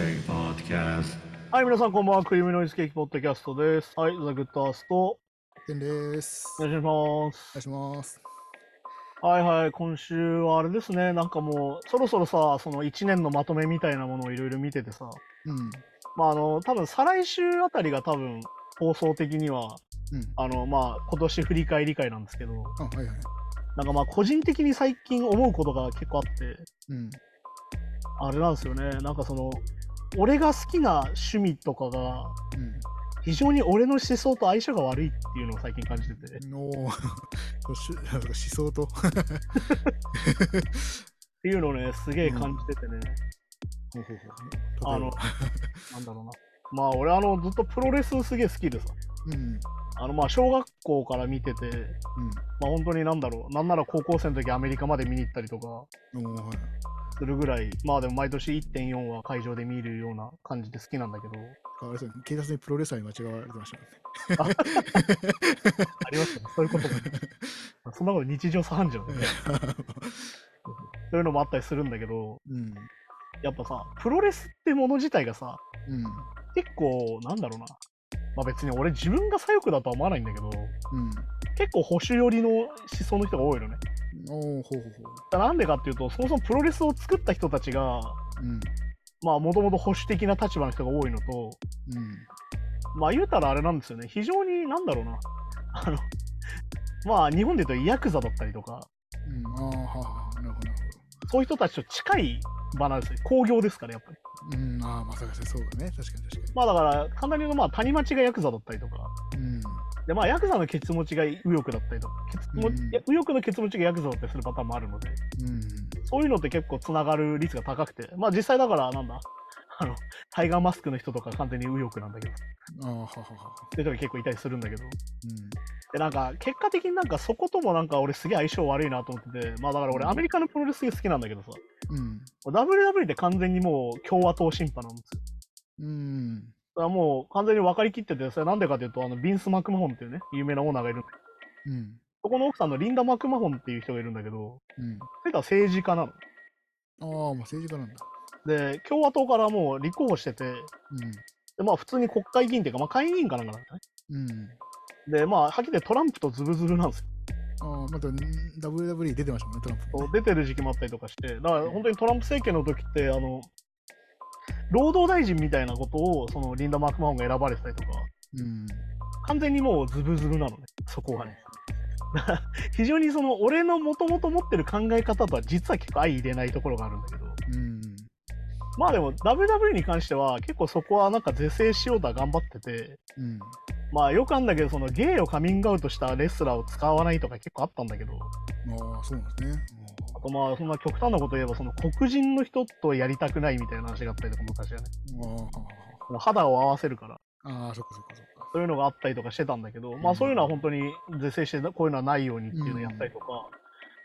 Cake Podcast. はい、皆さんこんばんは。クリームノイズケーキポッドキャストです。はい、ザ・グッドアースト、おてんです。願いします。お願いします。はいはい、今週はあれですね、なんかもう、そろそろさ、その1年のまとめみたいなものをいろいろ見ててさ、うん。まああの、多分再来週あたりが多分、放送的には、うん。あの、まあ今年振り返り会なんですけど、あ、はいはい。なんかまあ個人的に最近思うことが結構あって、うん。あれなんですよね、なんかその、俺が好きな趣味とかが、うん。非常に俺の思想と相性が悪いっていうのを最近感じてて、思想と？っていうのをね、すげえ感じててね、ほうほうほうあの、なんだろうな。まあ、俺、あの、ずっとプロレスすげえ好きでさ、うん。あの、まあ、小学校から見てて、うん。まあ、本当になんだろう、なんなら高校生の時アメリカまで見に行ったりとか。するぐらい、まあでも毎年1.4は会場で見るような感じで好きなんだけど、あれですよね。警察にプロレスラーに間違われてましたもんね。ありましたね、そういうことも。そんなこと日常茶飯事なんだよね。そういうのもあったりするんだけど、うん。やっぱさ、プロレスってもの自体がさ、うん。結構、なんだろうな。まあ別に俺自分が左翼だとは思わないんだけど、うん。結構保守寄りの思想の人が多いのね。おおほうほなんでかっていうと、そもそもプロレスを作った人たちが、う。うん。まあもともと保守的な立場の人が多いのと、うん。まあ言うたらあれなんですよね。非常になんだろうな。あの、まあ日本で言うとヤクザだったりとか、うん。ああ。なるほど、なるそういう人たちと近い場なんですよ。工業ですから、やっぱり。うん。ああ、まさかそうだね。確かに確かまあだから、簡単に言うとまあ谷町がヤクザだったりとか、に。うん。でまあヤクザのケツ持ちが右翼だったりとか、ケツもうん右翼のケツ持ちがヤクザだったりするパターンもあるので、うん。そういうのって結構つながる率が高くて、まあ実際だからなんだ、あの、タイガーマスクの人とか完全に右翼なんだけど、ああ、はあはあはあ。そういう人が結構いたりするんだけど、うん。でなんか結果的になんかそこともなんか俺すげえ相性悪いなと思ってて、まあだから俺うんアメリカのプロレス好きなんだけどさ、うん。って完全にもう共和党審判なんですよ。うん。だもう完全に分かりきってて、それなんでかというと、あの、ビンス・マクマホンっていうね、有名なオーナーがいるんだうん。そこの奥さんのリンダ・マクマホンっていう人がいるんだけど、うん。それとは政治家なの。ああ、もう政治家なんだ。で、共和党からもう立候補してて、うん。でまあ普通に国会議員っていうか、まあ下院議員かなんかなんだね。うん。で、まあ、はっきり言ってトランプとズブズブなんですよ。ああ、また WWE 出てましたもんね、トランプ。出てる時期もあったりとかして、だから本当にトランプ政権の時って、あの、労働大臣みたいなことを、そのリンダ・マクマホンが選ばれてたりとか、うん。完全にもうズブズブなのね、そこがね。非常にその、俺のもともと持ってる考え方とは実は結構相入れないところがあるんだけど、うん。まあでも WWE に関しては結構そこはなんか是正しようとは頑張ってて、うん。まあよくあるんだけど、そのゲイをカミングアウトしたレスラーを使わないとか結構あったんだけど、ああ、そうなんですね。あとまあそんな極端なこと言えば、その黒人の人とやりたくないみたいな話があったりとか昔はね、あ肌を合わせるから、ああ、そっかそっかそっか。そういうのがあったりとかしてたんだけど、まあそういうのは本当に是正して、こういうのはないようにっていうのをやったりとか、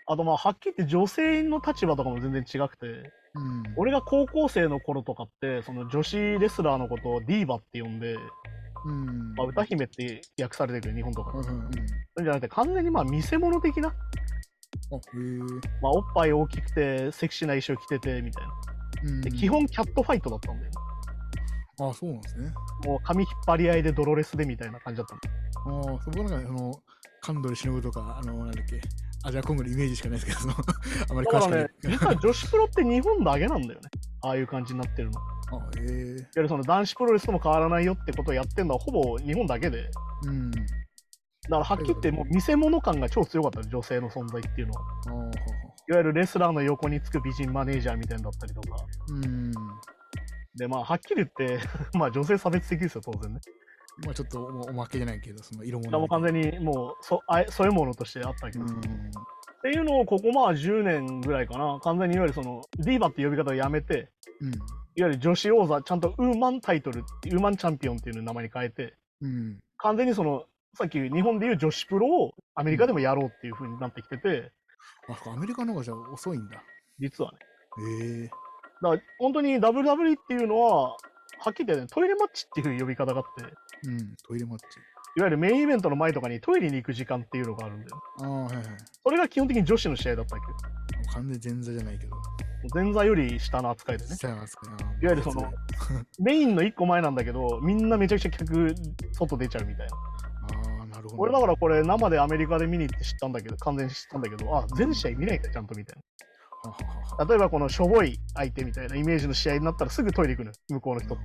あとまあはっきり言って女性の立場とかも全然違くて、うん。俺が高校生の頃とかって、その女子レスラーのことをディーバって呼んで、うん。まあ、歌姫って訳されてるけど、日本とかで。はいはいはい。そうじゃなくて、完全にまあ見せ物的な？まあ、おっぱい大きくて、セクシーな衣装着てて、みたいな。うん。で基。本キャットファイトだったんだよね。ああ、そうなんですね。もう髪引っ張り合いでドロレスでみたいな感じだったの。ああ、そこなんか、その、カンドル忍とか、あの、なんだっけ、アジアコングのイメージしかないですけど、その、あまり詳しくないね。、実は女子プロって日本だけなんだよね。ああいう感じになってるの。いわあへえ。ゆるその男子プロレスとも変わらないよってことをやってるのはほぼ日本だけで。だうん。からはっきり言ってもう見せ物感が超強かったの女性の存在っていうのは。いわゆるレスラーの横につく美人マネージャーみたいなのだったりとか。うん。で、まあ、はっきり言って、まあ、女性差別的ですよ、当然ね。まあちょっとおおまけじゃないけど、その色物。完全にもうそあえそういうものとしてあったわけうです、っん。ていうのをここまあ10年ぐらいかな完全にいわゆるそのディーバって呼び方をやめてうん。いわゆる女子王座ちゃんとウーマンタイトルウーマンチャンピオンっていう名前に変えてうん。完全にそのさっき日本でいう女子プロをアメリカでもやろうっていう風になってきててうかアメリカの方がじゃあ遅いんだ。実はねへえ。だから本当に WWE っていうのははっきり言ってねトイレマッチっていう呼び方があってうん。トイレマッチ。いわゆるメインイベントの前とかにトイレに行く時間っていうのがあるんだよ。ああ、はいはい。それが基本的に女子の試合だったわけよ。完全前座じゃないけど。前座より下の扱いでね。下の扱い。いわゆるそのメインの1個前なんだけど、みんなめちゃくちゃ客、外出ちゃうみたいな。ああ、なるほど。俺だからこれ生でアメリカで見に行って知ったんだけど、完全に知ったんだけど、あ、全試合見ないんだ、ちゃんとみたいな。例えばこのしょぼい相手みたいなイメージの試合になったらすぐトイレ行くのよ、向こうの人って。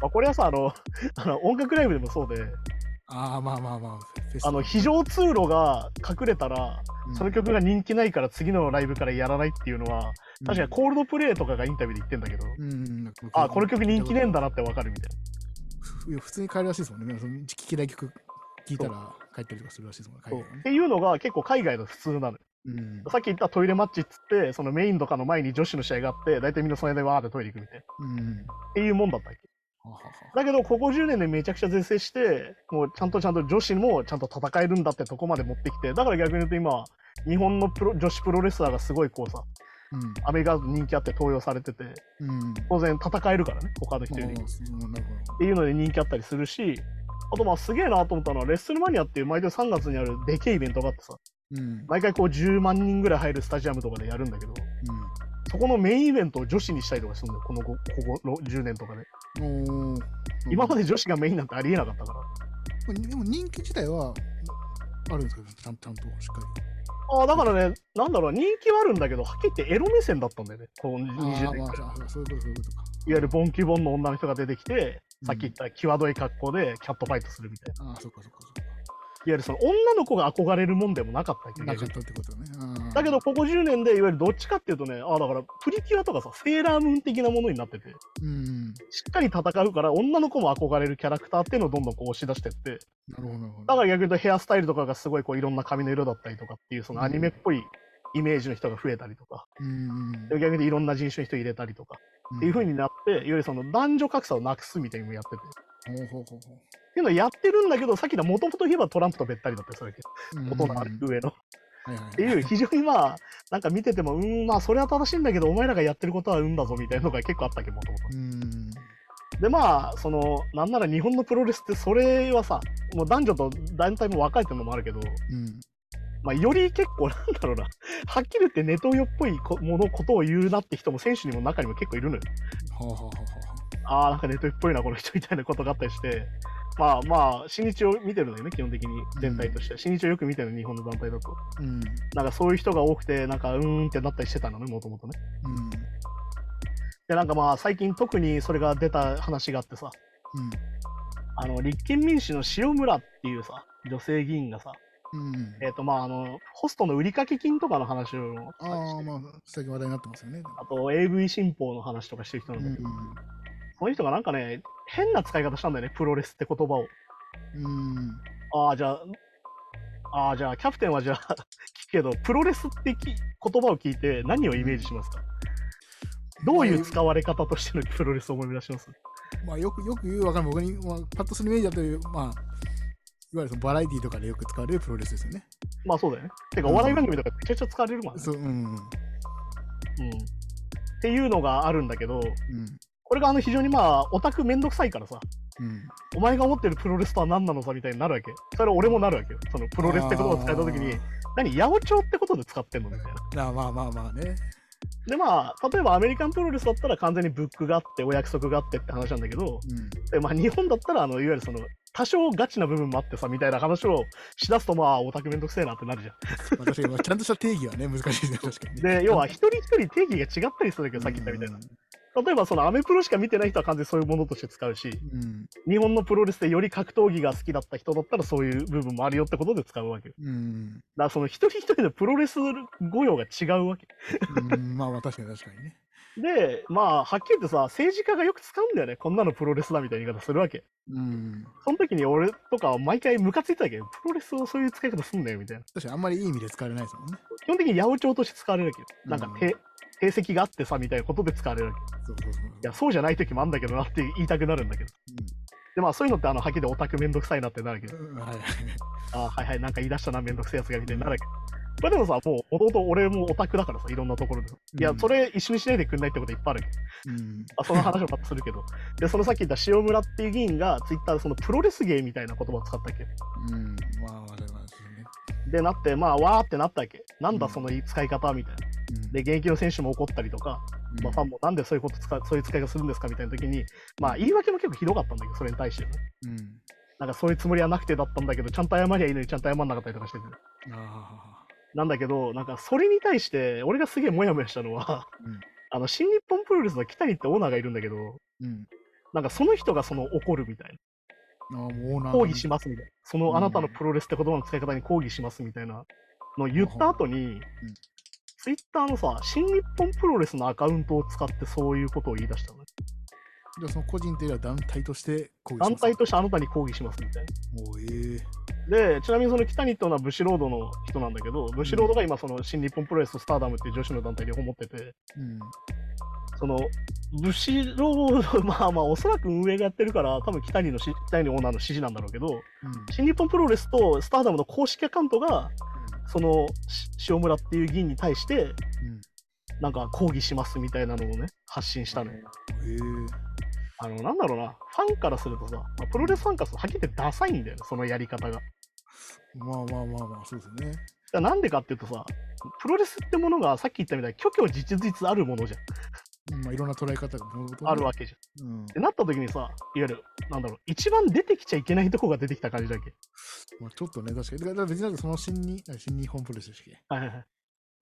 まあ、これはさ、あの、あの音楽ライブでもそうで、ああ、まあまあまあ。あの、非常通路が隠れたら、うんその曲が人気ないから次のライブからやらないっていうのは、確かにコールドプレイとかがインタビューで言ってんだけど、うん、うんあ、この曲人気ねえんだな。なってわかるみたいいや普通に帰るらしいですもんね。聞き嫌い曲聞いたら帰ったりとかするらしいですもんね。ねっていうのが結構海外の普通なのよ。うん。さっき言ったトイレマッチっつって、そのメインとかの前に女子の試合があって、大体みんなそれでわーってトイレ行くみたいな。うん。っていうもんだったっけだけど、ここ10年でめちゃくちゃ是正して、もうちゃんとちゃんと女子もちゃんと戦えるんだってとこまで持ってきて、だから逆に言うと今、日本のプロ女子プロレスラーがすごいこうさ、うん。アメリカで人気あって登用されてて、うん。当然戦えるからね、他の人より。っていうので人気あったりするし、あとまあすげえなと思ったのは、レッスルマニアっていう毎年3月にあるでけえイベントがあってさ、ど。うん。毎回こう10万人ぐらい入るスタジアムとかでやるんだけど、そこのメインイベントを女子にしたりとかするんだよ、このこここ10年とかで。今まで女子がメインなんてありえなかったから。でも人気自体はあるんですか？ちゃんちゃんとしっかり。ああ、だからね、なんだろう、人気はあるんだけど、はっきり言ってエロ目線だったんだよね、このあ20あ、ま年い。あ、そういうこと、そういうことか。いわゆるボンキュボンの女の人が出てきて、うんさっき言った際どい格好でキャットファイトするみたいな。ああ、そっかそっかそっか。ゆるその女の子が憧れるもんでもなかったなかったってことね。だけど、ここ10年でいわゆるどっちかっていうとね、ああ、だからプリキュアとかさ、セーラームーン的なものになってて、うん。しっかり戦うから女の子も憧れるキャラクターっていうのをどんどんこう押し出してって、なるほど。だから逆に言うとヘアスタイルとかがすごいこういろんな髪の色だったりとかっていうそのアニメっぽいイメージの人が増えたりとか、うん。で逆に言うといろんな人種の人入れたりとかっていう風になって、いわゆるその男女格差をなくすみたいにもやってて。っていうのをやってるんだけど、さっきのもともと言えばトランプとべったりだったりするわけ。う。ことのある上の。っ。ていう、非常にまあ、なんか見てても、うーん、まあ、それは正しいんだけど、お前らがやってることはうんだぞみたいなのが結構あったっけ、もともと。うん。で、まあ、その、なんなら日本のプロレスって、それはさ、もう男女と団体も分かれてるのもあるけど、うん。まあ、より結構、なんだろうな、はっきり言ってネトウヨっぽいこものことを言うなって人も選手にも中にも結構いるのよ。はあはあはああ、なんかネトっぽいな、この人みたいなことがあったりして、まあまあ、新日を見てるのよね、基本的に全体として。新日をよく見てるの、日本の団体だと。あ。うん。なんかそういう人が多くて、なんかうーんってなったりしてたのね、もともとね。うん。で、なんかまあ、最近特にそれが出た話があってさ、うん。あの、立憲民主の塩村っていうさ、女性議員がさ、うん。えっ、とまあ、あの、ホストの売掛金とかの話をああ、まあ、最近話題になってますよね。あと AV 新法の話とかしてる人なんだけど、その人がなんかね、変な使い方したんだよね、プロレスって言葉を。うん。うん。ああ、じゃあ、ああ、じゃあ、キャプテンはじゃあ、聞くけど、プロレスってき言葉を聞いて何をイメージしますか？どういう使われ方としての プロレスを思い出します？まあ、よく、よく言うわかんない。僕に、まあ、パッとするイメージだという、まあ、いわゆるそのバラエティとかでよく使われるプロレスですよね。まあそうだよね。てか、お笑い番組とかめちゃくちゃ使われるもんね。そう、うん。うん。うん。っていうのがあるんだけど、うん。これがあの非常にまあ、オタクめんどくさいからさ、うん。お前が思ってるプロレスとは何なのさみたいになるわけ。それ俺もなるわけよ。そのプロレスって言葉を使った時に、何、八百長ってことで使ってんのみたいな。まあまあまあね。でまあ、例えばアメリカンプロレスだったら完全にブックがあって、お約束があってって話なんだけど、うん。でまあ、日本だったらあの、いわゆるその、多少ガチな部分もあってさ、みたいな話をしだすと、まあ、オタクめんどくせえなってなるじゃまあ、確かに、まあちゃんとした定義はね、難しいですね、確かに。で、要は一人一人定義が違ったりするけど、さっき言ったみたいな。例えば、そのアメプロしか見てない人は完全にそういうものとして使うし、うん。日本のプロレスでより格闘技が好きだった人だったらそういう部分もあるよってことで使うわけよ。うん。だからその一人一人のプロレス語用が違うわけ。うん、まあまあ、確かに確かにね。で、まあ、はっきり言ってさ、政治家がよく使うんだよね。こんなのプロレスだみたいな言い方するわけ。うん。その時に俺とかは毎回ムカついてたけど、プロレスをそういう使い方すんだよみたいな。確かにあんまりいい意味で使われないですもんね。基本的に八百長として使われるわけよ。なんかうん定、定石があってさ、みたいなことで使われるわけ。い。や、そうじゃない時もあんだけどなって言いたくなるんだけど。で、まあそういうのってあの、はっきりオタクめんどくさいなってなるけど、うん。はいはい。ああ、はいはい、なんか言い出したな、めんどくせえやつがみたいになるけど。まあでもさ、もう、もともと俺もオタクだからさ、いろんなところで。いやう、んそれ一緒にしないでくんないってこといっぱいあるけど。うん。あその話をまたするけど。で、そのさっき言った塩村っていう議員が、ツイッターでそのプロレス芸みたいな言葉を使ったっけ？うん。まあまあ、まあ、そうね。で、なって、まあ、わーってなったわけ。なんだうんその使い方みたいな。うんで、現役の選手も怒ったりとか、まあ、ファンもなんでそういうこと使う、そういう使い方するんですかみたいな時に、まあ、言い訳も結構ひどかったんだけど、それに対してね。うん。なんかそういうつもりはなくてだったんだけど、ちゃんと謝りゃいいのにちゃんと謝んなかったりとかしてて。あなんだけど、なんかそれに対して、俺がすげえモヤモヤしたのは、うんあの、新日本プロレスの北谷ってオーナーがいるんだけど、ーうん。なんかその人がその怒るみたいな、ー抗議しますみたいな、そのあなたのプロレスって言葉の使い方に抗議しますみたいな。のを言った後に、ツイッターのさ、新日本プロレスのアカウントを使ってそういうことを言い出したのね。じゃあその個人というよりは団体として抗議します。団体としてあなたに抗議しますみたいな。おーええで、ちなみにその北にっていうのはブシロードの人なんだけど、ブシロードが今その新日本プロレススターダムっていう女子の団体両方持ってて、うん。その、ブシロード、まあまあおそらく運営がやってるから、多分北にのし、北にオーナーの指示なんだろうけど、うん。新日本プロレスとスターダムの公式アカウントが、その、し塩村っていう議員に対して、うん。なんか抗議しますみたいなのをね、発信したのよ。ええあの、なんだろうな、ファンからするとさ、まあプロレスファンからするとはっきり言ってダサいんだよね、そのやり方が。まあまあまあまあ、そうですよね。なんでかっていうとさ、プロレスってものがさっき言ったみたいに、虚虚実実あるものじゃん。うんまあ、いろんな捉え方があるわけじゃん。うん。ってなった時にさ、いわゆる、なんだろう、一番出てきちゃいけないとこが出てきた感じだっけ？まあ、ちょっとね、確かに。だから別になんかその新に新日本プロレスでしたっけはいはいはい。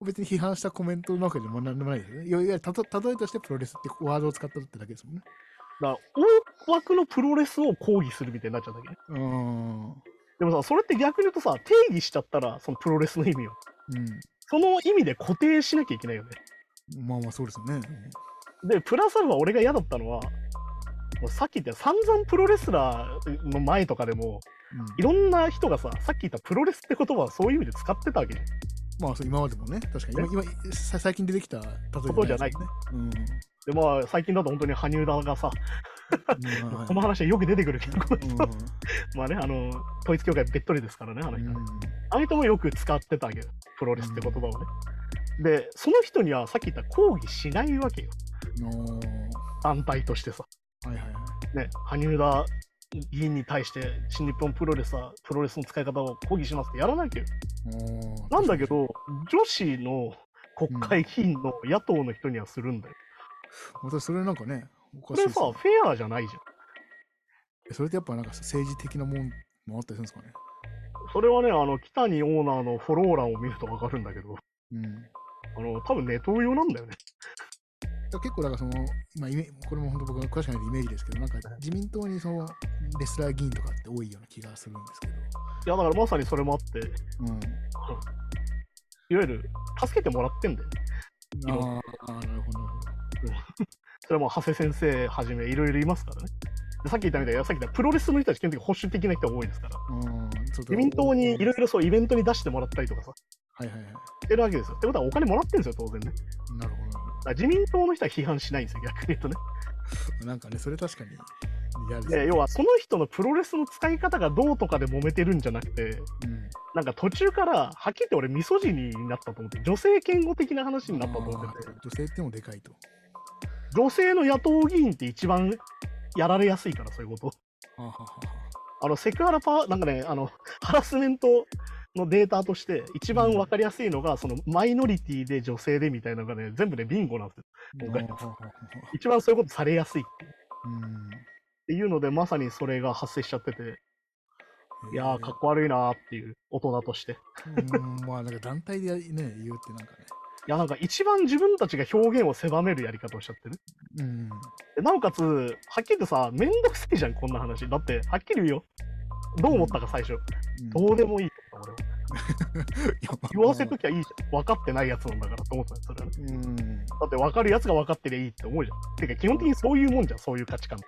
別に批判したコメントのわけでも何でもないですよね。いわゆるたと例えとしてプロレスってワードを使ったってだけですもんね。だから、大枠のプロレスを抗議するみたいになっちゃったわけね。うーん。うん。でもさ、それって逆に言うとさ、定義しちゃったら、そのプロレスの意味を。その意味で固定しなきゃいけないよね。まあまあ、そうですよね。で、プラスアルファ俺が嫌だったのは、もうさっき言った散々プロレスラーの前とかでも、いろんな人がさ、さっき言ったプロレスって言葉はそういう意味で使ってたわけ。まあ、そう今までもね、確かに。今、今さ最近出てきた例えことじゃないね。うん。で、まあ、最近だと本当に羽生田がさ、この話はよく出てくるけど、うんまあね、あの、統一教会べっとりですからね、あの人。うんあの人もよく使ってたわけよ、プロレスって言葉をね。で、その人にはさっき言った抗議しないわけよ、の団体としてさ。はいはいはい。ね、羽生田議員に対して、新日本プロレスはプロレスの使い方を抗議しますってやらないわけよ。おーなんだけ、ど、女子の国会議員の野党の人にはするんだよ。私、それなんかね、おこれさ、かしいですねフェアじゃないじゃん。えそれってやっぱなんか政治的なもんもあったりするんですかね？それはね、あの、北にオーナーのフォロー欄を見るとわかるんだけど、うん。あの、多分ネトウヨなんだよね。結構、だからその、今イメ、これも本当僕の詳しくないイメージですけど、なんか自民党にその、レスラー議員とかって多いような気がするんですけど。いや、だからまさにそれもあって、うん。いわゆる、助けてもらってんだよね。あーあー、なるほど。それはもう、長谷先生はじめ、いろいろいますからね。でさっき言ったみたいに、さっき言ったプロレスの人たち、基本的に保守的な人が多いですから、うん。自民党にいろいろそうイベントに出してもらったりとかさ、はいはいはい。してるわけですよ。ってことはお金もらってるんですよ、当然ね。なるほど自民党の人は批判しないんですよ、逆に言うとね。ど。なんかね、それ確かに嫌です、で要は、その人のプロレスの使い方がどうとかで揉めてるんじゃなくて、うん。なんか途中から、はっきり言って俺、ミソジニになったと思って、女性嫌悪的な話になったと思ってて女性ってもでかいと。女性の野党議員って一番やられやすいから、そういうこと。はあ、はあはあの、セクハラパワー、なんかね、あの、ハラスメントのデータとして、一番わかりやすいのが、その、マイノリティで女性でみたいなのがね、全部ね、ビンゴなんですよ。あ今回一番そういうことされやすいっていううん。っていうので、まさにそれが発生しちゃってて、いやー、かっこ悪いなーっていう、大人として。うん、まあ、なんか団体でね、言うってなんかね。いや、なんか一番自分たちが表現を狭めるやり方をしちゃってる。うん。でなおかつ、はっきり言ってさ、めんどくさいじゃん、こんな話。だって、はっきり言うよ。どう思ったか最初。うんどうでもいい俺 言わせときゃいいじゃん。分かってないやつなんだからと思ったよ、それはね。うん。だって分かるやつが分かってりゃいいって思うじゃん。てか、基本的にそういうもんじゃん、そういう価値観。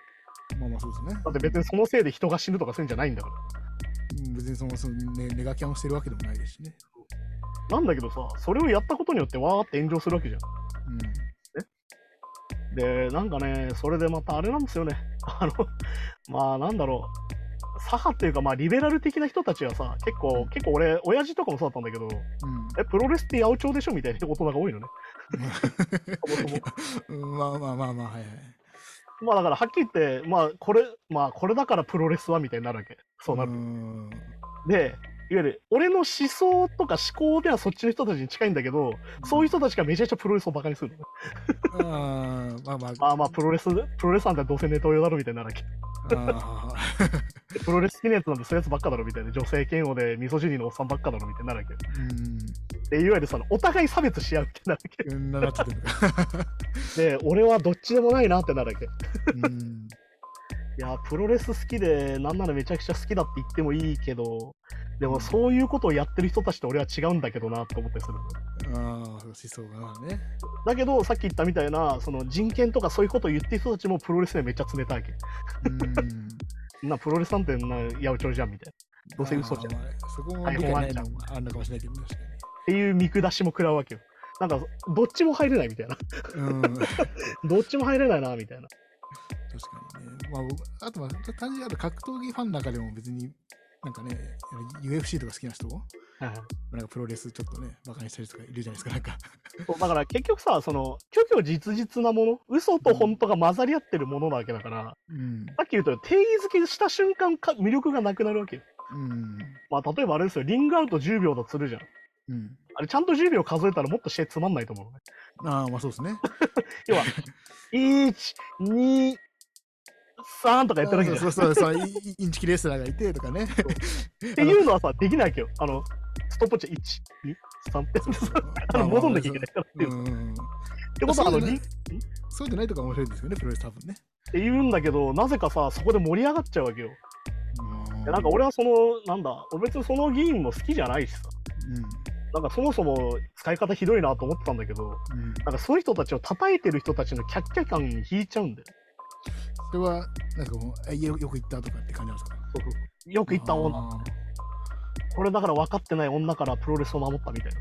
まあまあそうですね。だって別にそのせいで人が死ぬとかするんじゃないんだから。うん別にその、そのね、ネガキャンをしてるわけでもないですしね。なんだけどさ、それをやったことによってわーって炎上するわけじゃん。で、なんかね、それでまたあれなんですよね。あの、まあなんだろう。左派っていうか、まあリベラル的な人たちはさ、結構、結構俺、親父とかもそうだったんだけど、うん。え、プロレスって八百長でしょみたいな大人が多いのね。まあまあまあまあ、はいはい。まあだからはっきり言って、まあこれ、まあこれだからプロレスはみたいになるわけ。そうなる。ん。で、いわゆる俺の思想とか思考ではそっちの人たちに近いんだけど、そういう人たちがめちゃくちゃプロレスをバカにする。あーまあまあ、まあまあ、プロレス、プロレスなんてどうせネトウヨだろみたいなわけ。あプロレス好きなやつなんてそういうやつばっかだろみたいな。女性嫌悪でミソジニのおっさんばっかだろみたいになるわけ。ーで、いわゆるその、お互い差別し合うってなるわけ。うん、なっちゃってる。で、俺はどっちでもないなってなるわけ。いうん。や、プロレス好きで、なんならめちゃくちゃ好きだって言ってもいいけど、でもそういうことをやってる人たちと俺は違うんだけどなと思ったりするの。ああ、思想がね。だけど、さっき言ったみたいな、その人権とかそういうことを言ってる人たちもプロレスでめっちゃ冷たいわけ。うん。な、プロレスなんてな、八百長じゃんみたいな。どうせ嘘じゃん。そこも理解ないのもあるのかもしれないけど、確かていう見下しも食らうわけよ。なんか、どっちも入れないみたいな。に。うん。確 かどっちも入れないな、みたいな。にね。まあ、僕あとは、単純にある格闘技ファンの中でも別に、なんかね、UFC とか好きな人？はいはいなんかプロレスちょっとね、バカにしたりとかいるじゃないですか、なんか。そうだから結局さ、その、虚虚実実なもの、嘘と本当が混ざり合ってるものなわけだから、うん。さっき言うと定義づけした瞬間か魅力がなくなるわけよ。うん。まあ、例えばあれですよ、リングアウト10秒だとするじゃん。うん。あれ、ちゃんと10秒数えたらもっとしてつまんないと思うのね。ああ、まあそうですね。要は、1、2、3とかやってるわけじゃん。そうそうそう、インチキレスラーがいてとかね。っていうのはさ、できないわけよ。あの、ストップウォッチ1、2、3って。あの戻んなきゃいけないからっていう。っうん。てことは、あの、そうじゃないとか面白いんですよね、プロレス多分ね。て言うんだけど、なぜかさ、そこで盛り上がっちゃうわけよ。なんか俺はその、なんだ、俺別にその議員も好きじゃないしさ。なんかそもそも使い方ひどいなと思ってたんだけど、うん。うん。なんかそういう人たちを叩いてる人たちのキャッキャ感に引いちゃうんだよ。それは、なんかもう、えよよく言ったとかって感じなんですか？よく言った女。あこれだから分かってない女からプロレスを守ったみたいな。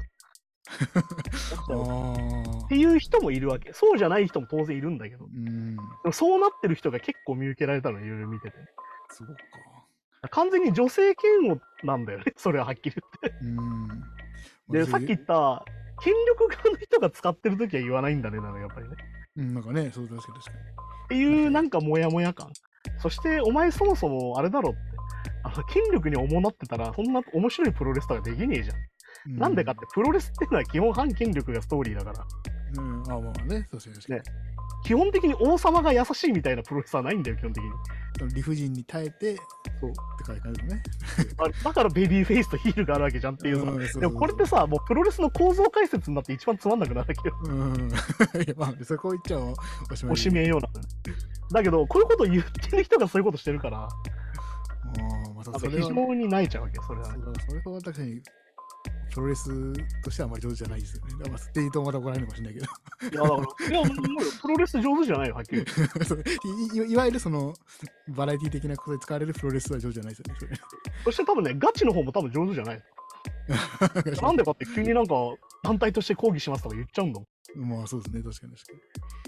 っていう人もいるわけ。そうじゃない人も当然いるんだけど。ー。うそうなってる人が結構見受けられたの、いろいろ見てて。そうか。完全に女性嫌悪なんだよね、それははっきり言って。うん。で、さっき言った、権力側の人が使ってるときは言わないんだね、なのやっぱりね。うん、なんかね、そう確かに確かっていうなんかモヤモヤ感。そして、お前そもそもあれだろって。あの権力に重なってたら、そんな面白いプロレスとかできねえじゃん。に。なんでかって、プロレスっていうのは基本反権力がストーリーだから。うん、あまあね、確かに確かに。ね基本的に王様が優しいみたいなプロレスはないんだよ、基本的に。理不尽に耐えて、そうって書いてあるのね。だからベビーフェイスとヒールがあるわけじゃんっていうさ。んでもこれってさ、もうプロレスの構造解説になって一番つまんなくなるわけよ。うん。いや、まあ、そこ言っちゃおおしまい。おしめような。だけど、こういうことを言ってる人がそういうことしてるから、ああ、また非それは、常に泣いちゃうわけよ、それはそれは確かに、プロレスとしてはあまり上手じゃないですよね。だからって言うとまた怒られるかもしれないけど。いや、だから、いや、もうプロレス上手じゃないよ、はっきり言 いいいわゆるその、バラエティ的なことで使われるプロレスは上手じゃないですよねそして多分ね、ガチの方も多分上手じゃない。それ。なんでかって急になんか、団体として抗議しますとか言っちゃうんだもん。いまあそうですね、確かに確か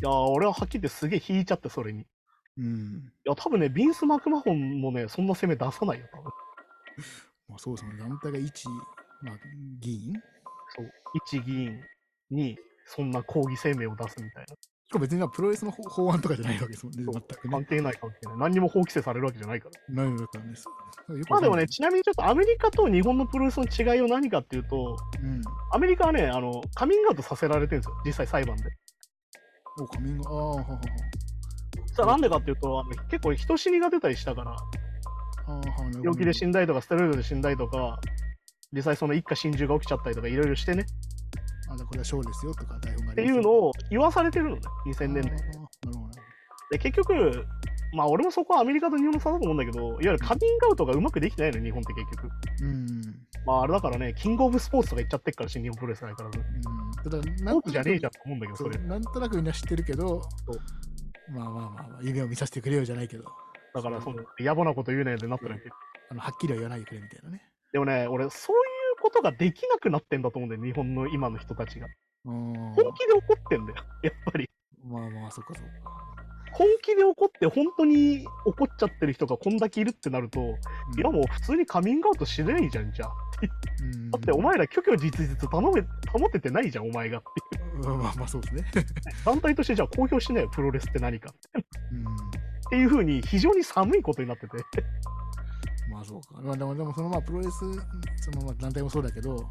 や、俺ははっきり言ってすげえ引いちゃって、それに。いに。うん。や、多分ね、ビンス・マクマホンもね、そんな攻め出さないよ、多分。まあそうですね、団体が一、まあ、議員そう。一議員に、そんな抗議声明を出すみたいな。しかも別にプロレスの法法案とかじゃないわけですもんね、全くね。関係ない関係ない。何にも法規制されるわけじゃないから。ないのからです。まあでもね、ちなみにちょっとアメリカと日本のプロレスの違いは何かっていうと、うん。アメリカはね、あの、カミングアウトさせられてるんですよ、実際裁判で。お、カミング、ああ、ははは。さあなんでかっていうと、あの結構人死にが出たりしたから、病気で死んんだりとか、ステロイドで死んだりとか、実際その一家心中が起きちゃったりとか、いろいろしてね、あ、これはショーですよとか台本があっていうのを言わされてるのね、2000年代。で、結局、まあ俺もそこはアメリカと日本の差だと思うんだけど、いわゆるカミングアウトがうまくできてないのよ、日本って結局。うん。まああれだからね、キングオブスポーツとか言っちゃってっから、新日本プロレスないからず。うん。ただ、なんとじゃねえじゃんと思うんだけど、それ。なんとなくみんな知ってるけどまあまあまあまあ、夢を見させてくれよじゃないけど、だから、その、野暮なこと言うねんってなってるわけ。あのはっきりは言わないでくれみたいなね。でもね、俺、そういうことができなくなってんだと思うんだよ、日本の今の人たちが。うん。本気で怒ってんだよ、やっぱり。まあまあ、そっかそっか。本気で怒って、本当に怒っちゃってる人がこんだけいるってなると、うんいやもう普通にカミングアウトしないじゃん、じゃあ。うんだってお前ら虚虚実実頼め、保ててないじゃん、お前がっていう。うんまあまあそうですね。団体としてじゃあ公表しないよ、プロレスって何か。うん。っていう風に非常に寒いことになってて。まああ、そうか。まあ、でも、でもそのまあ、プロレス、そのまあ団体もそうだけど、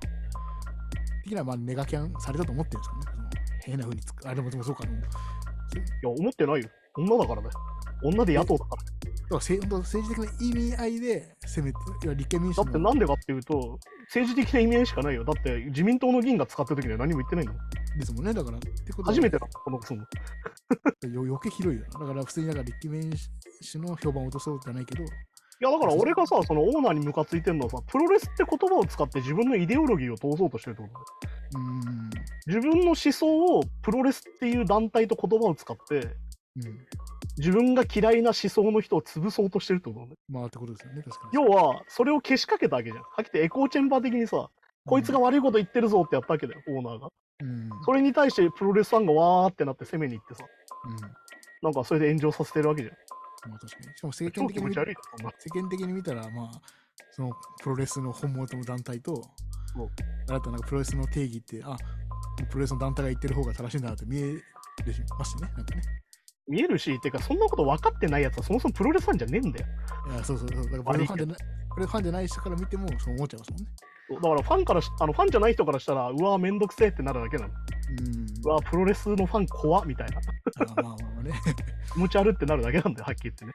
的にはまあ、ネガキャンされたと思ってるんですかね。その変な風につく。あ、でも、でもそうか。でもだかいや、思ってないよ。女だからね。女で野党だから。らせ本当政治的な意味合いで攻めて、いや立憲民主だのってなんでかっていうと、政治的な意味合いしかないよ。だって自民党の議員が使ってる時には何も言ってないの。ですもんね。だから、ってことは初めてだ、このその。よ余計ひどいよな。だから普通になんか立憲民主の評判を落とそうじゃないけど、いや、だから俺がさ、そのオーナーにムカついてるのはさ、プロレスって言葉を使って自分のイデオロギーを通そうとしてるってことだよ。う。自分の思想をプロレスっていう団体と言葉を使って、うん。自分が嫌いな思想の人を潰そうとしてるってことだね。まあってことですよね。確かに。要は、それをけしかけたわけじゃん。はっきり言ってエコーチェンバー的にさ、こいつが悪いこと言ってるぞってやったわけだよ、オーナーが。うん。それに対してプロレスファンがわーってなって攻めに行ってさ、うん。なんかそれで炎上させてるわけじゃん。まあ確かに。しかも世超間的に見気持ち悪いよ、そんな。世間的に見たら、まあ、そのプロレスの本元の団体と、そうあなたなプロレスの定義って、あプロレスの団体が言ってる方が正しいんだなって見えるますしね、なんかね。見えるし、てか、そんなこと分かってないやつはそもそもプロレスファンじゃねえんだよ。いや、そうそうそう。だからプロレスファンじゃない、プロレスファンじゃない人から見てもそう思っちゃいますもんね。だからファンからし、あのファンじゃない人からしたら、うわーめんどくせえってなるだけなの。うん。うわープロレスのファン怖っみたいな。あまあまあまあね。気持ち悪ってなるだけなんだよ、はっきり言ってね。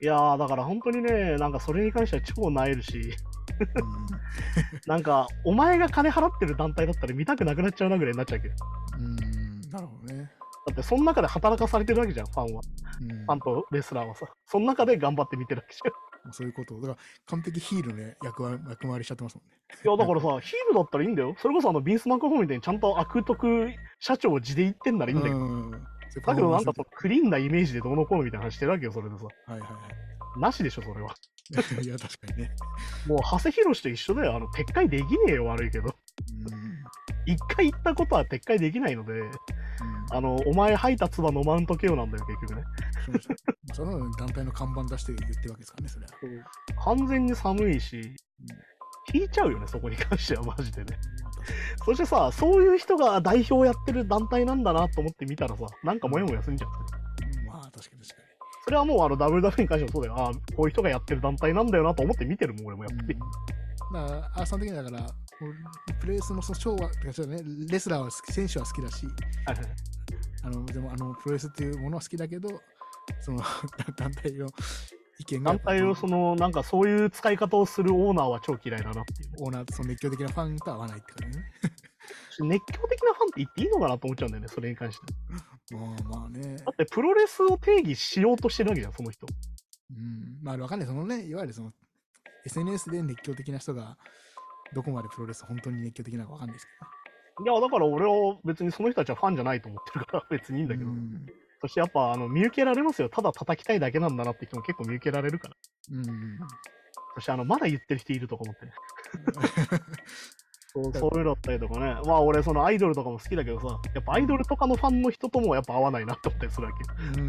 いやー、だから本当にね、なんかそれに関しては超なえるし、なんか、お前が金払ってる団体だったら見たくなくなっちゃうなぐらいになっちゃうけど。うん。うん。なるほどね。だって、その中で働かされてるわけじゃん、ファンは。うん。ファンとレスラーはさ。その中で頑張って見てるわけじゃん。まあそういうことを。だから完璧ヒールのね役割役回りしちゃってますもんね。いや、だからさ、ヒールだったらいいんだよ。それこそあの、ビンス・マクホーみたいにちゃんと悪徳社長を地で言ってんならいいんだけど。うん。だけどなんかそうクリーンなイメージでどうのこうのみたいな話してるわけよ、それでさ。はいはいはなしでしょ、それは。い。いや、確かにね。もう、長谷博と一緒だよ。あの、撤回できねえよ、悪いけど。うん。一回言ったことは撤回できないので、うんあの、お前吐いた唾飲まんとけよなんだよ、結局ね。その団体の看板出して言ってるわけですからね、それは。完全に寒いし、引いちゃうよね、そこに関しては、マジでね。そしてさ、そういう人が代表やってる団体なんだなと思って見たらさ、なんかモヤモヤすんじゃん。にまあ、確かに確かそれはもうあの WW に関してもそうだよ。ああ、こういう人がやってる団体なんだよなと思って見てるもん、俺もやっぱに。り。だから、アーサー的にはだから、プレースのそのショーは、てかちょっとね、レスラーは好き、選手は好きだし、あのでもあのプロレスっていうものは好きだけど、その 団体の意見が団体をその、なんかそういう使い方をするオーナーは超嫌いだなっていうね。オーナーとその熱狂的なファンと合わないって感じね。熱狂的なファンって言っていいのかなと思っちゃうんだよね、それに関して。まあまあね。だってプロレスを定義しようとしてるわけじゃん、その人。うん。まあ、わかんない。そのね、いわゆるその SNS で熱狂的な人が、どこまでプロレス本当に熱狂的なのかわかんないですいや、だから俺は別にその人たちはファンじゃないと思ってるから 別にいいんけど。だけど。うん。そしてやっぱあの見受けられますよ。ただ叩きたいだけなんだなって人も結構見受けられるから。うん。そしてあの、まだ言ってる人いるとか思ってね。そうそういうのだったりとかね。まあ俺そのアイドルとかも好きだけどさ、やっぱアイドルとかのファンの人ともやっぱ合わないなって思ったりするわけ。うん、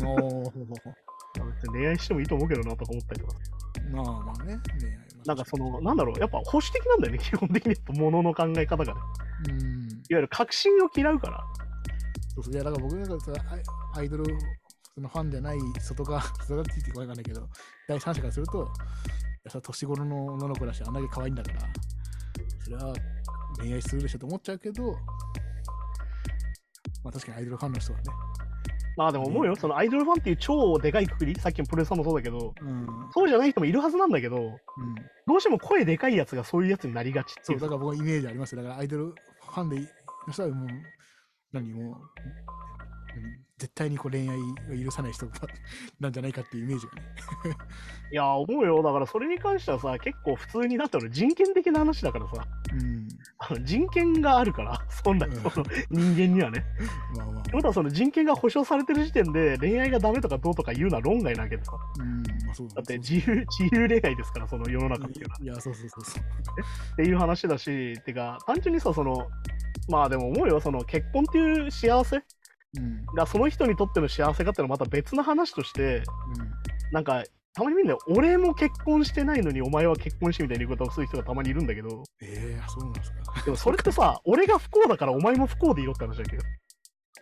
別に恋愛してもいいと思うけどなとか思ったりとか。まあまあね。恋愛はなんかその、なんだろう、やっぱ保守的なんだよね、基本的に。物の考え方がね。うん。いわゆる革新を嫌うから。そうそういや、だから僕なんかさアイドルそのファンでない外側、外側って言っていいかんないけど、第三者からすると、いやさ年頃の女の子だし、あんだけ可愛いんだから、それは恋愛するでしょと思っちゃうけど、まあ確かにアイドルファンの人はね、まあでも思うよ、そのアイドルファンっていう超でかいくくり、さっきのプロレスさんもそうだけど、うん。そうじゃない人もいるはずなんだけど、うん、どうしても声でかいやつがそういうやつになりがちってそ、いううだから僕はイメージありますよ。だからアイドルファンでの人はもう、何も絶対にこう恋愛を許さない人なんじゃないかっていうイメージがね。いや、思うよ。だからそれに関してはさ、結構普通になったの人権的な話だからさ、うん。あの人権があるから、本来、うんその人間にはね。まあまあってことはその人権が保障されてる時点で恋愛がダメとかどうとか言うのは論外なわけでさ。うん、まあそうだって自由、自由恋愛ですから、その世の中っていうのは。いや、そうそうそうそう。っていう話だし、てか、単純にさ、その、まあでも思うよ、その結婚っていう幸せうん。がその人にとっての幸せかっていうのはまた別の話として、うん。なんか、たまに見るんだよ。俺も結婚してないのにお前は結婚してみたいな言い方をする人がたまにいるんだけど、ええあそうなんですか。でもそれってさ、俺が不幸だからお前も不幸でいろって話だけど。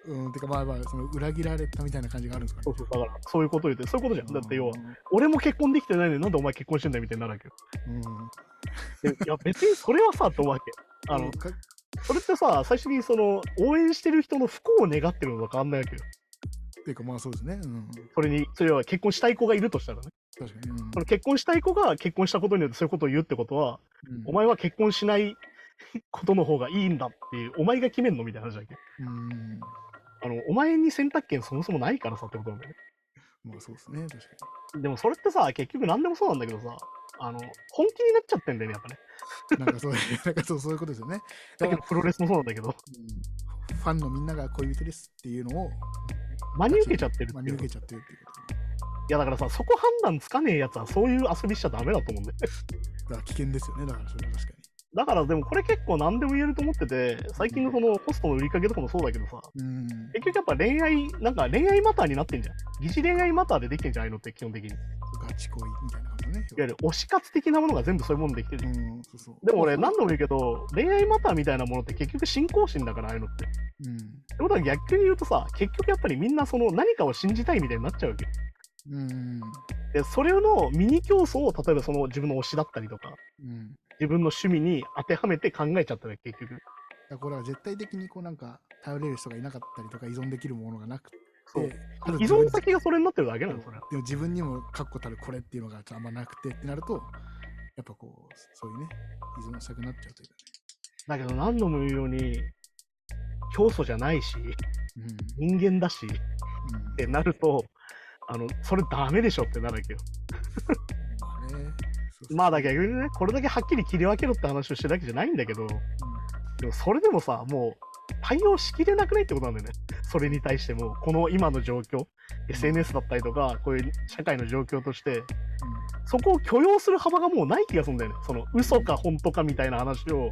うん、てかまあまあ、その裏切られたみたいな感じがあるんですかね。そうそう、だから、そういうこと言って、そういうことじゃん。だって要はう、ん俺も結婚できてないのになんでお前結婚してんだよみたいになるわけよ。うん。でいや、別にそれはさ、と思うわけ。あの、かそれってさ、最初にその、応援してる人の不幸を願ってるのと変わんないわけよ。っていうかまあそうですね。うん。それに、それは結婚したい子がいるとしたらね。確かに。うん結婚したい子が結婚したことによってそういうことを言うってことは、うんお前は結婚しない ことの方がいいんだっていう、お前が決めんのみたいな話だっけ？うん。あの、お前に選択権そもそもないからさってことなんだよね。まあそうですね。確かでもそれってさ、結局何でもそうなんだけどさ、あの、本気になっちゃってんだよね、やっぱね。に。なんかそう、なんかそうそういうことですよね。だけどプロレスもそうなんだけど、うんファンのみんなが恋人ですっていうのを真に受けちゃってるって真に受けちゃってるっていうこと。や、だからさ、そこ判断つかねえやつはそういう遊びしちゃダメだと思うんだよね。だから危険ですよね。だからそれは確かだからでもこれ結構何でも言えると思ってて、最近のそのホストの売りかけとかもそうだけどさ、に。うん。結局やっぱ恋愛、なんか恋愛マターになってんじゃん。疑似恋愛マターでできてんじゃん、ああいうのって基本的に。いわガチ恋みたいなことね。ゆる推し活的なものが全部そういうものできてるじゃん。うん、そうそう。でも俺何度も言うけど、恋愛マターみたいなものって結局信仰心だから、ああいうのって。っうん。てことは逆に言うとさ、結局やっぱりみんなその何かを信じたいみたいになっちゃうわけよ。うん。で、それのミニ競争を例えばその自分の推しだったりとか、うん。自分の趣味に当てはめて考えちゃったら結局。これは絶対的にこうなんか頼れる人がいなかったりとか依存できるものがなくて、依存先がそれになってるだけなの、それは。でも自分にも確固たるこれっていうのがあんまなくてってなると、やっぱこう、そういうね、依存したくなっちゃうというかだけど何度も言うように、教祖じゃないし、ね。人間だし、うん。うんってなると、あの、それダメでしょってなるわけよ。まあだけどね、これだけはっきり切り分けろって話をしてるわけじゃないんだけど、でもそれでもさ、もう対応しきれなくないってことなんだよね。それに対しても、この今の状況、SNS だったりとか、こういう社会の状況として、そこを許容する幅がもうない気がするんだよね。その嘘か本当かみたいな話を、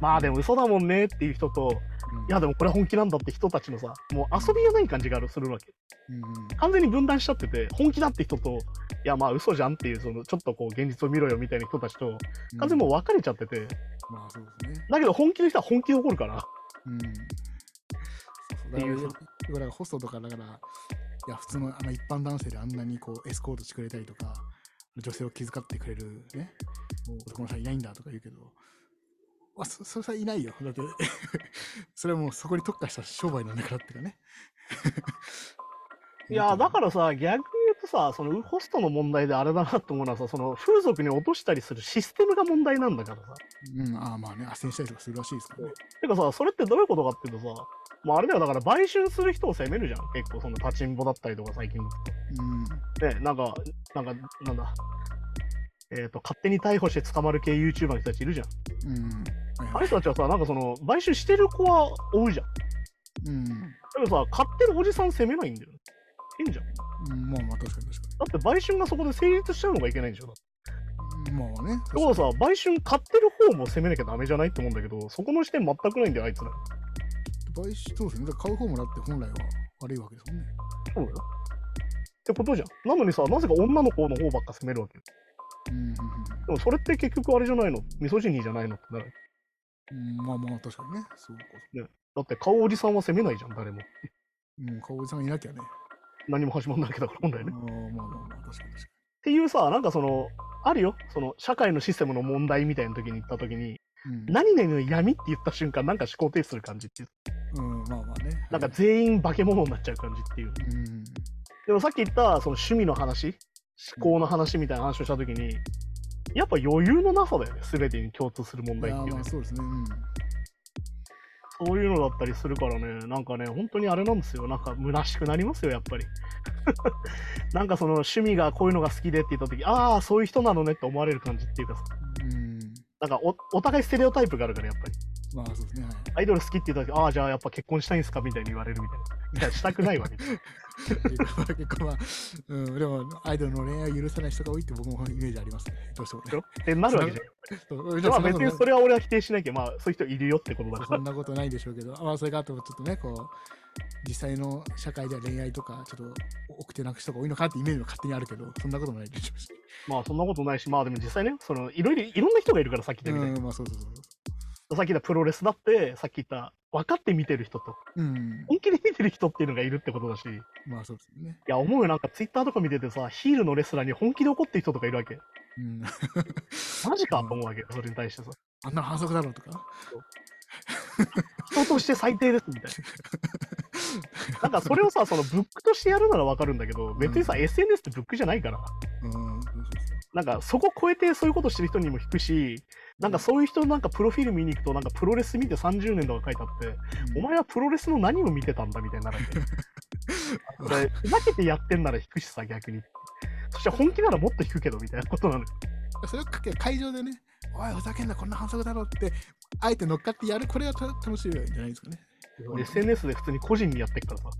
まあでも嘘だもんねっていう人と、うん。いやでもこれ本気なんだって人たちのさ、もう遊びがない感じがあるするわけ。うん、完全に分断しちゃってて、本気だって人と、いやまあ嘘じゃんっていう、そのちょっとこう現実を見ろよみたいな人たちと、完全にもう分かれちゃってて、まあそうですね。だけど本気の人は本気で怒るから、うん。そうそうだから、だからホストとかだから、いや、普通のあの一般男性であんなにこうエスコートしてくれたりとか、女性を気遣ってくれるね、男の人はいないんだとか言うけど、まあ、そそれはいないよ。だって、それはもうそこに特化した商売なんだからっていうかね。いやだからさ、逆に言うとさ、そのホストの問題であれだなと思うのはさ、その風俗に落としたりするシステムが問題なんだからさ。うん、ああまあね、斡旋したりとかするらしいですからね。てかさ、それってどういうことかっていうとさ、もうあれだよ、だから売春する人を責めるじゃん。結構その立ちんぼだったりとか最近の。うん。ね、なんか、なんか、なんだ。えっ、と、勝手に逮捕して捕まる系 YouTuber の人たちいるじゃん。うん。はいあはいの人たちはさ、なんかその、買収してる子は追うじゃん。うん。だけどさ、買ってるおじさん責めないんだよね。変じゃん。だうん、まあまあ確かに確かって売春がそこで成立しちゃうのがいけないんでしょ。まあね。だからさ、売春買ってる方も責めなきゃダメじゃないって思うんだけど、そこの視点全くないんだよ、あいつら。買収そうですね。買う方もだって本来は悪いわけですもんね。そうだよ。ってことじゃん。なのにさ、なぜか女の子の方ばっか責めるわけよ。うんうんでもそれって結局あれじゃないの？ミソジニーじゃないの？ってなる。うん。うん、まあまあ確かにね。そうか。だって顔おじさんは責めないじゃん、誰も。うん、顔おじさんがいなきゃね。何も始まんないわけだから、本来ああね。まあまあまあ、確かに確かっていうさ、なんかその、あるよ。その、社会のシステムの問題みたいな時に言った時に、に。うん、何々の闇って言った瞬間、なんか思考停止する感じっていう。うん、まあまあね。なんかはい全員化け物になっちゃう感じっていう。うん。でもさっき言った、その趣味の話、思考の話みたいな話をした時に、やっぱ余裕のなさだよね。全てに共通する問題っていうねまあそうですね。うん。そういうのだったりするからね、なんかね、本当にあれなんですよ。なんか虚しくなりますよ、やっぱり。なんかその趣味がこういうのが好きでって言った時、ああ、そういう人なのねって思われる感じっていうかさ、うん。なんかおお互いステレオタイプがあるから、やっぱり。まあそうですね。はい。アイドル好きって言った時、ああ、じゃあやっぱ結婚したいんですかみたいに言われるみたいな。いや、したくないわ、みたいな。結構まあ、うん、でもアイドルの恋愛を許さない人が多いって僕もイメージありますね。どうしてもね。ってなるわけじゃん。あ別にそれれは俺は否定しないけど、まあそういう人いるよってことだから。そんなことないでしょうけど、まあそれがあとちょっとね、こう、実際の社会では恋愛とか、ちょっと奥手な人が多いのかってイメージも勝手にあるけど、そんなこともないでしょうし。まあそんなことないし、まあでも実際ね、そのいろいろいろんな人がいるからさっき言ったみたいに。うん、まあそうそうそう。さっき言ったプロレスだって、さっき言った分かって見てる人と、うん。本気で見てる人っていうのがいるってことだし、いまあそうですよね。や、思うよ、なんかツイッターとか見ててさ、ヒールのレスラーに本気で怒ってる人とかいるわけ。うん。マジかうんと思うわけよ、それに対してさ。あんなの反則だろうとか？人として最低ですみたいな。なんかそれをさ、そのブックとしてやるならわかるんだけど、別にさ、うん SNS ってブックじゃないから、うん。そうそうなんかそこ超えてそういうことしてる人にも引くし、なんかそういう人のなんかプロフィール見に行くと、なんかプロレス見て30年とか書いてあって、そうお前はプロレスの何を見てたんだみたいになるわけ。これ、ふざけてやってんなら引くしさ、逆に。そして本気ならもっと引くけど、みたいなことなのよ。それをかけ会場でね、おい、ふざけんな、こんな反則だろうって、あえて乗っかってやる、これがた楽しいんじゃないですかね。SNS で普通に個人にやってっからさ。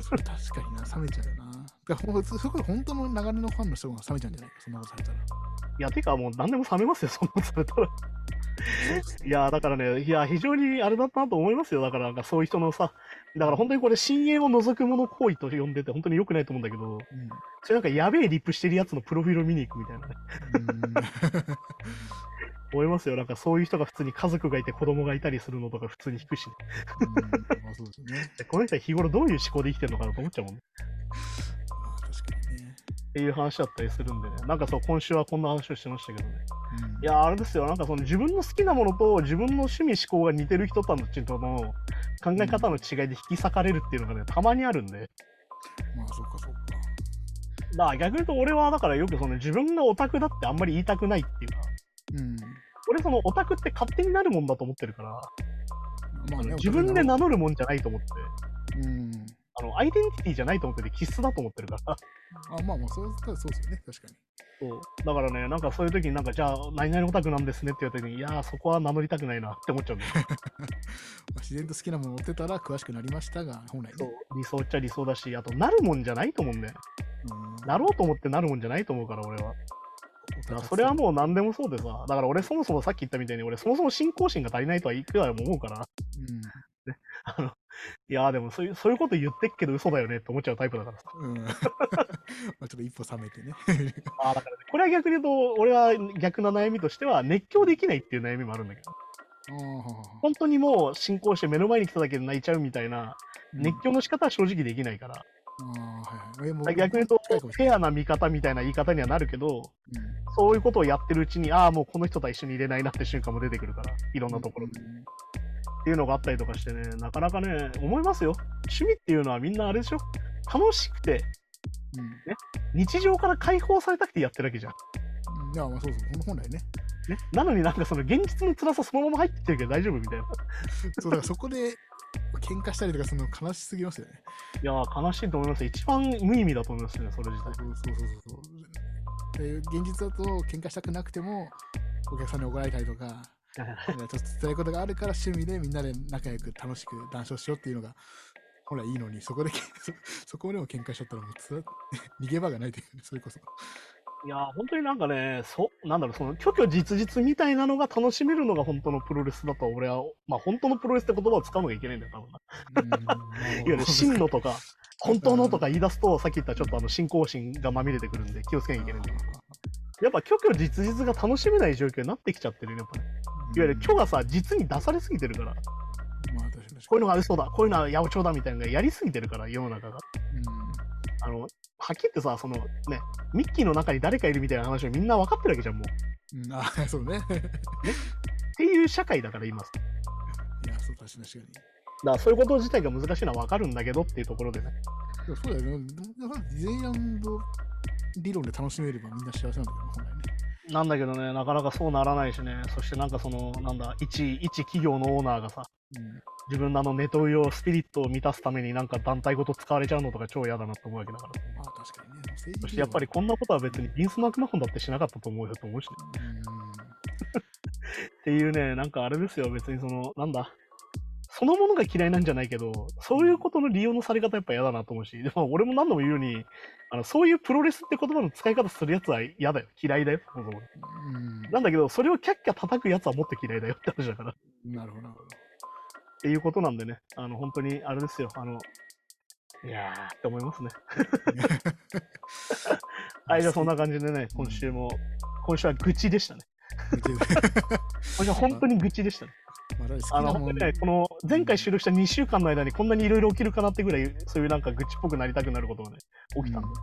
確かにな、冷めちゃうよな。だからほんと本当の流れのファンの人が冷めちゃうんじゃないか、そんなことされたら。いや、てかもう何でも冷めますよ、そんなことされたら。いや、だからね、いや、非常にあれだったなと思いますよ。だから、なんかそういう人のさ、だから本当にこれ、深淵を除く者行為と呼んでて、本当に良くないと思うんだけど、うん。それなんかやべえリップしてるやつのプロフィールを見に行くみたいなね。うん思いますよ。なんかそういう人が普通に家族がいて子供がいたりするのとか普通に引くし、ね、うんまあそうですよね。で この人は日頃どういう思考で生きてるのかなと思っちゃうもんね。っていう話だったりするんでね。なんかそう、今週はこんな話をしてましたけどね。うんいや、あれですよ。なんかその自分の好きなものと自分の趣味思考が似てる人たちとの考え方の違いで引き裂かれるっていうのがね、たまにあるんで。まあそうかそうか。だから逆に言うと俺はだからよくその自分がオタクだってあんまり言いたくないっていうか、うん。俺そのオタクって勝手になるもんだと思ってるから、まあの自分で名乗るもんじゃないと思って、うん。あのアイデンティティじゃないと思ってて必須だと思ってるから。あまあまあそうそうですよね、確かに。そうだからね、なんかそういう時になんかじゃあ何々オタクなんですねって言われた時に、いやーそこは名乗りたくないなって思っちゃうんだ 自然と好きなものを追ってたら詳しくなりましたが、本来そうね。理想っちゃ理想だし、あとなるもんじゃないと思うんだよ。うんなろうと思ってなるもんじゃないと思うから俺は。だからそれはもう何でもそうでさ、だから俺そもそもさっき言ったみたいに俺そもそも信仰心が足りないとはいくらでも思うから、あの、いやーでもそういうそういうこと言ってっけど嘘だよねって思っちゃうタイプだからさ。うん。うん。まあちょっと一歩冷めてね。あーだからね、これは逆に言うと、俺は逆な悩みとしては熱狂できないっていう悩みもあるんだけど、本当にもう信仰して目の前に来ただけで泣いちゃうみたいな熱狂の仕方は正直できないから、ああ、はい逆に言うとフェアな見方みたいな言い方にはなるけど、れないそういうことをやってるうちに、ああ、もうこの人とは一緒にいれないなって瞬間も出てくるから、いろんなところで。うんっていうのがあったりとかしてね、なかなかね、思いますよ。趣味っていうのはみんなあれでしょ楽しくて、うん日常から解放されたくてやってるわけじゃん。うん。いや、まあそうそう、本来ね。ね、なのになんかその現実の辛さそのまま入ってきてるけど大丈夫みたいな。そう、だからそこで喧嘩したりとかするの悲しすぎますよね。いやー、悲しいと思いますよ。一番無意味だと思いますね、それ自体。そうそうそうそう。で現実だと喧嘩したくなくてもお客さんに怒られたりとか ちょっと辛いことがあるから趣味でみんなで仲良く楽しく談笑しようっていうのが本来いいのに、そこでけ そそこでも喧嘩しちゃったらもうつら 逃げ場がないというね、それこそ。いやー、本当になんかね、そなんだろう、その虚虚実実みたいなのが楽しめるのが本当のプロレスだと俺は、まあ本当のプロレスって言葉を使うのがいけないんだよ、多分な。いわゆる真のとか、本当のとか言い出すと、さっき言ったちょっとあの信仰心がまみれてくるんで気をつけなきゃいけないんだけど。やっぱ虚虚実実が楽しめない状況になってきちゃってるね、やっぱね。いわゆる虚がさ、実に出されすぎてるから、こまあ確かに確かにういうのが嘘だ、こういうのは八百長だみたいなのがやりすぎてるから、世の中が。うんあの、はっきり言ってさ、そのね、ミッキーの中に誰かいるみたいな話をみんな分かってるわけじゃん、もう。っうん、あ そうね。ていう社会だから、今。だかいや、そう確かに確かに。らそういうこと自体が難しいのは分かるんだけどっていうところでね。そうだよね。ディズニーランド理論で楽しめればみんな幸せなんだけど、本来ね。なんだけどね、なかなかそうならないしね、そしてなんかその、なんだ、一、一企業のオーナーがさ、うん自分のあのネトウヨスピリットを満たすためになんか団体ごと使われちゃうのとか超嫌だなと思うわけだから。まあ確かにね。そしてやっぱりこんなことは別にビンス・マクマホンだってしなかったと思うよと思うしね。っていうね、なんかあれですよ、別にその、なんだ、そのものが嫌いなんじゃないけど、そういうことの利用のされ方やっぱ嫌だなと思うし、でも俺も何度も言うように、あのそういうプロレスって言葉の使い方するやつは嫌だよ、嫌いだよ、そもなんだけど、それをキャッキャ叩くやつはもっと嫌いだよって話だから。っなるほど、なるほど。ていうことなんでね、あの、本当にあれですよ、あの、いやーって思いますね。はい、じゃあそんな感じでね、今週も、今週は愚痴でしたね。今週は本当に愚痴でしたね。まあ、の、ね、この前回収録した2週間の間にこんなにいろいろ起きるかなってぐらい、そういうなんか愚痴っぽくなりたくなることがね、起きたんで、うん。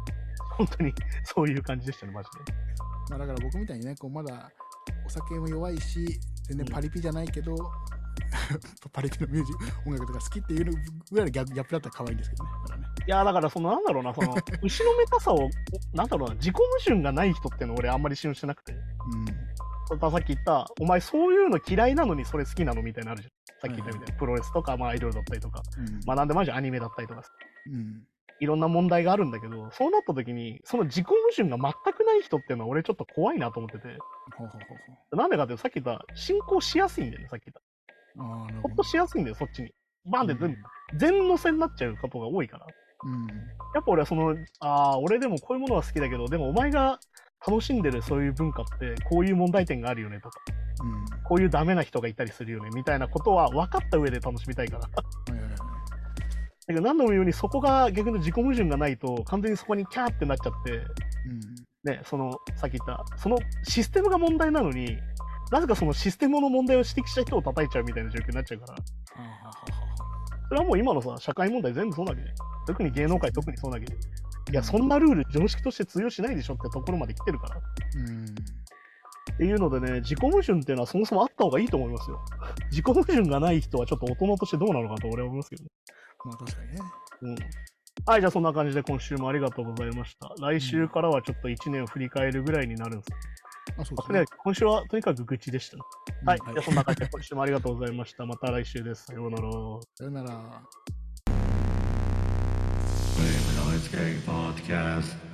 本当にそういう感じでしたね、マジで。まあ、だから僕みたいにね、こうまだお酒も弱いし、全然パリピじゃないけど、パリピのミュージック、音楽とか好きっていうぐらいのギャギャップだったら可愛いんですけどね。ね。いやだからそのなんだろうなその 牛のめたさをなんだろうな自己矛盾がない人っていうの俺あんまり信用してなくてさっき言ったお前そういうの嫌いなのにそれ好きなのみたいなのあるじゃんさっき言ったみたいなプロレスとかまあアイドルだったりとかうん。うん。まあなんでもあるじゃんアニメだったりとかうん。いろんな問題があるんだけどそうなった時にその自己矛盾が全くない人っていうのは俺ちょっと怖いなと思っててほうほうほうほなんでかっていうとさっき言った進行しやすいんだよねさっき言ったほっと。しやすいんだよそっちにバンって全部全のせになっちゃうことが多いからうん。やっぱ俺はその、ああ、俺でもこういうものは好きだけど、でもお前が楽しんでるそういう文化って、こういう問題点があるよねとか、うん。こういうダメな人がいたりするよねみたいなことは分かった上で楽しみたいから。だ。けど何度も言うようにそこが逆に自己矛盾がないと、完全にそこにキャーってなっちゃって、うん。ね、その、さっき言った、そのシステムが問題なのに、なぜかそのシステムの問題を指摘した人を叩いちゃうみたいな状況になっちゃうから、それはもう今のさ、社会問題全部そうなわけで。特に芸能界特にそうなわけで。いや、そんな。なルール常識として通用しないでしょってところまで来てるから。うん。っていうのでね、自己矛盾っていうのはそもそもあった方がいいと思いますよ。自己矛盾がない人はちょっと大人としてどうなのかと俺は思いますけどね。まあ確かにね。うん。はい、じゃあそんな感じで今週もありがとうございました。来週からはちょっと1年を振り返るぐらいになるんです。あ、そうですね。今週はとにかく愚痴でしたね。はい、うんじゃあそんな感じで今週もありがとうございました。また来週です。さようなら。さよなら。Lionsgate Podcast.